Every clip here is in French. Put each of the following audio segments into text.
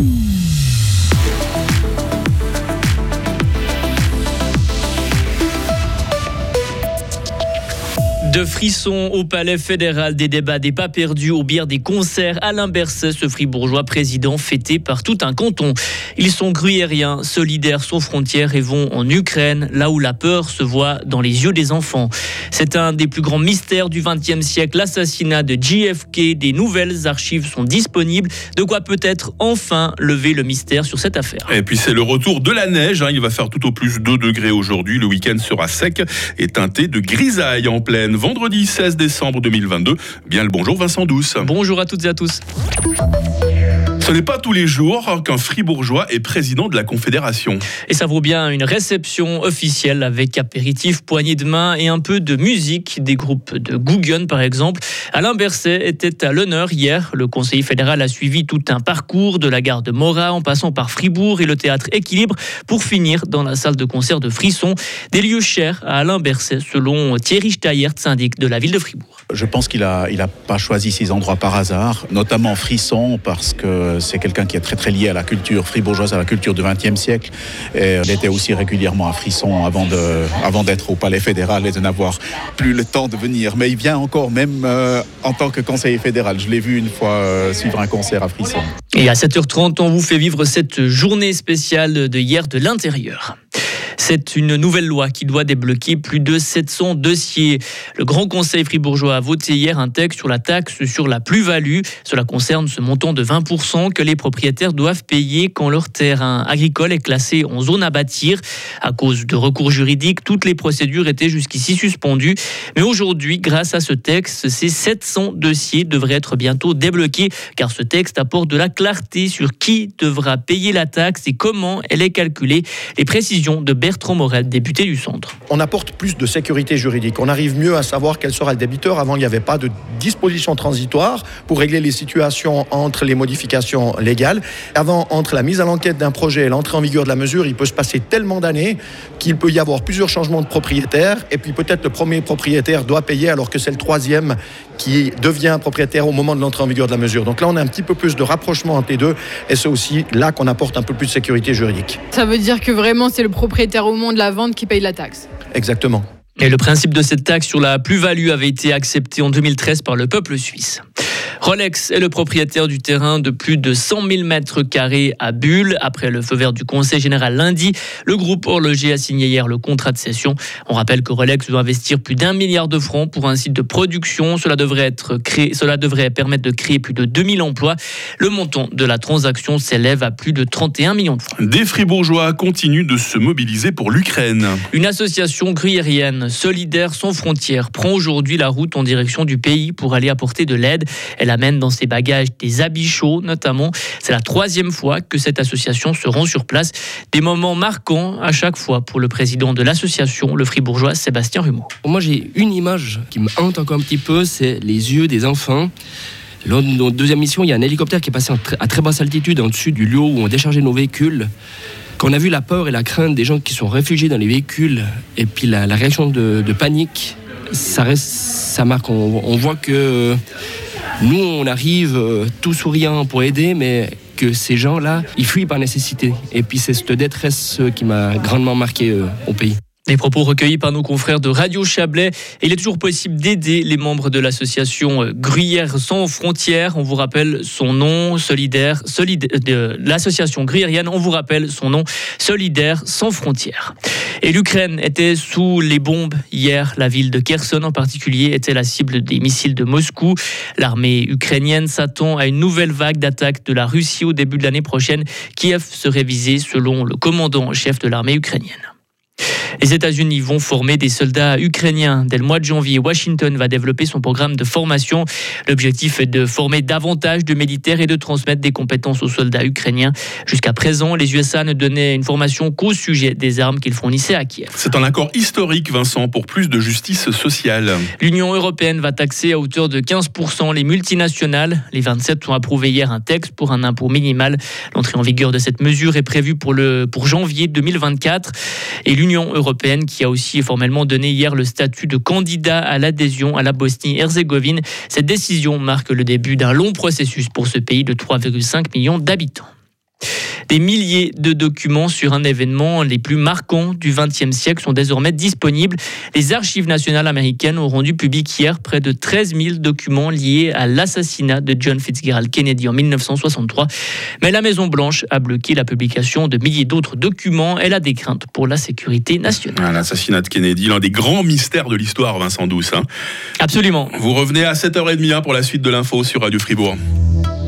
Mm-hmm. De frissons au palais fédéral, des débats, des pas perdus, au bière des concerts, Alain Berset, ce fribourgeois président fêté par tout un canton. Ils sont gruyériens, solidaires sans frontières et vont en Ukraine, là où la peur se voit dans les yeux des enfants. C'est un des plus grands mystères du XXe siècle, l'assassinat de JFK. Des nouvelles archives sont disponibles, de quoi peut-être enfin lever le mystère sur cette affaire. Et puis c'est le retour de la neige, hein. il va faire tout au plus 2 degrés aujourd'hui, le week-end sera sec et teinté de grisaille en pleine vendredi 16 décembre 2022. Bien le bonjour Vincent Douce. Bonjour à toutes et à tous. Ce n'est pas tous les jours qu'un fribourgeois est président de la Confédération. Et ça vaut bien une réception officielle avec apéritif, poignée de main et un peu de musique des groupes de Guggen par exemple. Alain Berset était à l'honneur hier. Le conseiller fédéral a suivi tout un parcours de la gare de Morat en passant par Fribourg et le théâtre Équilibre pour finir dans la salle de concert de Frisson. Des lieux chers à Alain Berset selon Thierry Steyert, syndic de la ville de Fribourg. Je pense qu'il n'a il a pas choisi ces endroits par hasard, notamment Frisson parce que c'est quelqu'un qui est très très lié à la culture fribourgeoise, à la culture du XXe siècle. Et il était aussi régulièrement à Frisson avant d'être au Palais fédéral et de n'avoir plus le temps de venir. Mais il vient encore même euh, en tant que conseiller fédéral. Je l'ai vu une fois euh, suivre un concert à Frisson. Et à 7h30, on vous fait vivre cette journée spéciale de hier de l'intérieur. C'est une nouvelle loi qui doit débloquer plus de 700 dossiers. Le Grand Conseil fribourgeois a voté hier un texte sur la taxe sur la plus-value. Cela concerne ce montant de 20% que les propriétaires doivent payer quand leur terrain agricole est classé en zone à bâtir. À cause de recours juridiques, toutes les procédures étaient jusqu'ici suspendues. Mais aujourd'hui, grâce à ce texte, ces 700 dossiers devraient être bientôt débloqués car ce texte apporte de la clarté sur qui devra payer la taxe et comment elle est calculée. Les précisions de Bertrand Morel, député du centre. On apporte plus de sécurité juridique. On arrive mieux à savoir quel sera le débiteur. Avant, il n'y avait pas de disposition transitoire pour régler les situations entre les modifications légales. Avant, entre la mise à l'enquête d'un projet et l'entrée en vigueur de la mesure, il peut se passer tellement d'années qu'il peut y avoir plusieurs changements de propriétaire. Et puis peut-être le premier propriétaire doit payer alors que c'est le troisième qui devient propriétaire au moment de l'entrée en vigueur de la mesure. Donc là, on a un petit peu plus de rapprochement entre les deux. Et c'est aussi là qu'on apporte un peu plus de sécurité juridique. Ça veut dire que vraiment, c'est le propriétaire au moment de la vente qui paye la taxe. Exactement. Et le principe de cette taxe sur la plus-value avait été accepté en 2013 par le peuple suisse. Rolex est le propriétaire du terrain de plus de 100 000 mètres carrés à Bulle. Après le feu vert du Conseil général lundi, le groupe horloger a signé hier le contrat de cession. On rappelle que Rolex doit investir plus d'un milliard de francs pour un site de production. Cela devrait, être créé, cela devrait permettre de créer plus de 2000 emplois. Le montant de la transaction s'élève à plus de 31 millions de francs. Des fribourgeois continuent de se mobiliser pour l'Ukraine. Une association gruyérienne, Solidaire sans frontières, prend aujourd'hui la route en direction du pays pour aller apporter de l'aide. Elle amène dans ses bagages des habits chauds notamment. C'est la troisième fois que cette association se rend sur place. Des moments marquants à chaque fois pour le président de l'association, le fribourgeois Sébastien Rumeau. Moi j'ai une image qui me hante encore un petit peu, c'est les yeux des enfants. Lors de notre deuxième mission, il y a un hélicoptère qui est passé à très basse altitude en dessus du lieu où on déchargeait nos véhicules. Quand on a vu la peur et la crainte des gens qui sont réfugiés dans les véhicules et puis la, réaction de, de, panique, ça reste, ça marque. On, on voit que nous, on arrive euh, tout souriant pour aider, mais que ces gens-là, ils fuient par nécessité. Et puis c'est cette détresse qui m'a grandement marqué euh, au pays. Des propos recueillis par nos confrères de Radio Chablais. Il est toujours possible d'aider les membres de l'association Gruyère sans frontières. On vous rappelle son nom, solidaire, de l'association gruyérienne. On vous rappelle son nom, Solidaire sans frontières. Et l'Ukraine était sous les bombes hier. La ville de Kherson en particulier était la cible des missiles de Moscou. L'armée ukrainienne s'attend à une nouvelle vague d'attaques de la Russie au début de l'année prochaine. Kiev serait visé selon le commandant en chef de l'armée ukrainienne. Les États-Unis vont former des soldats ukrainiens. Dès le mois de janvier, Washington va développer son programme de formation. L'objectif est de former davantage de militaires et de transmettre des compétences aux soldats ukrainiens. Jusqu'à présent, les USA ne donnaient une formation qu'au sujet des armes qu'ils fournissaient à Kiev. C'est un accord historique, Vincent, pour plus de justice sociale. L'Union européenne va taxer à hauteur de 15% les multinationales. Les 27 ont approuvé hier un texte pour un impôt minimal. L'entrée en vigueur de cette mesure est prévue pour, le, pour janvier 2024. Et l'Union européenne européenne qui a aussi formellement donné hier le statut de candidat à l'adhésion à la Bosnie-Herzégovine. Cette décision marque le début d'un long processus pour ce pays de 3,5 millions d'habitants. Des milliers de documents sur un événement les plus marquants du XXe siècle sont désormais disponibles. Les archives nationales américaines ont rendu public hier près de 13 000 documents liés à l'assassinat de John Fitzgerald Kennedy en 1963. Mais la Maison-Blanche a bloqué la publication de milliers d'autres documents. Elle a des craintes pour la sécurité nationale. Ah, l'assassinat de Kennedy, l'un des grands mystères de l'histoire, Vincent Douce. Hein. Absolument. Vous revenez à 7h30 hein, pour la suite de l'info sur Radio Fribourg.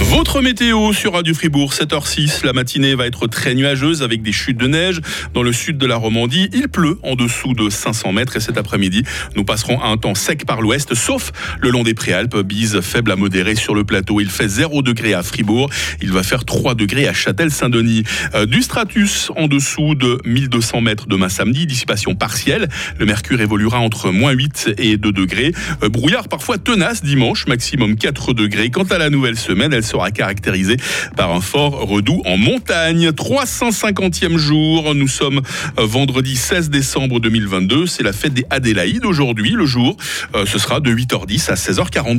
Votre météo sur Radio Fribourg, 7h06. La matinée va être très nuageuse avec des chutes de neige. Dans le sud de la Romandie, il pleut en dessous de 500 mètres. Et cet après-midi, nous passerons à un temps sec par l'ouest, sauf le long des Préalpes. Bise faible à modérée sur le plateau. Il fait 0 degré à Fribourg. Il va faire 3 degrés à Châtel-Saint-Denis. Euh, du stratus en dessous de 1200 mètres demain samedi. Dissipation partielle. Le mercure évoluera entre moins 8 et 2 degrés. Euh, brouillard parfois tenace dimanche, maximum 4 degrés. Quant à la nouvelle semaine, sera caractérisée par un fort redout en montagne. 350e jour, nous sommes euh, vendredi 16 décembre 2022, c'est la fête des Adélaïdes aujourd'hui, le jour, euh, ce sera de 8h10 à 16h40.